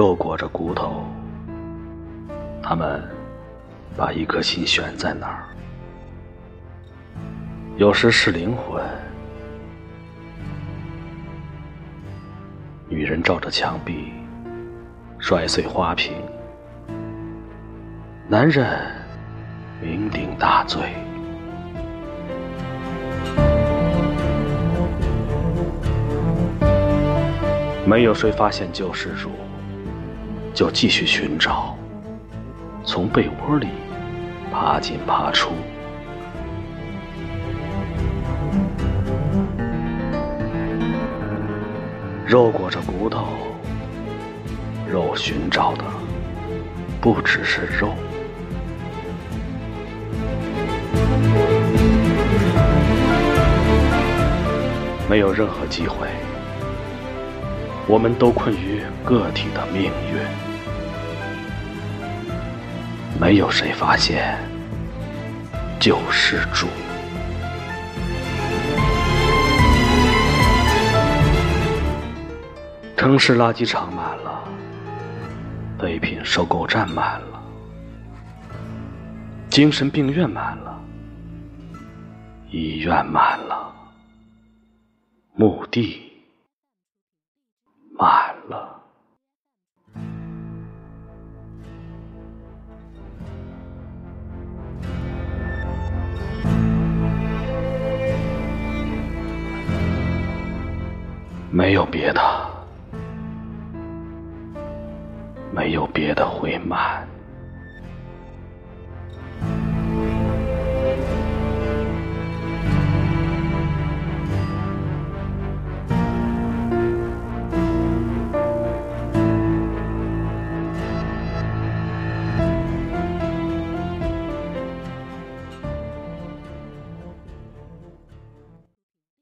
肉裹着骨头，他们把一颗心悬在那儿。有时是灵魂。女人照着墙壁摔碎花瓶，男人酩酊大醉。没有谁发现救世主，就继续寻找，从被窝里爬进爬出。肉裹着骨头，肉寻找的不只是肉。没有任何机会，我们都困于个体的命运。没有谁发现救世主。城市垃圾场满了，废品收购站满了，精神病院满了，医院满了，墓地没有别的。没有别的会满。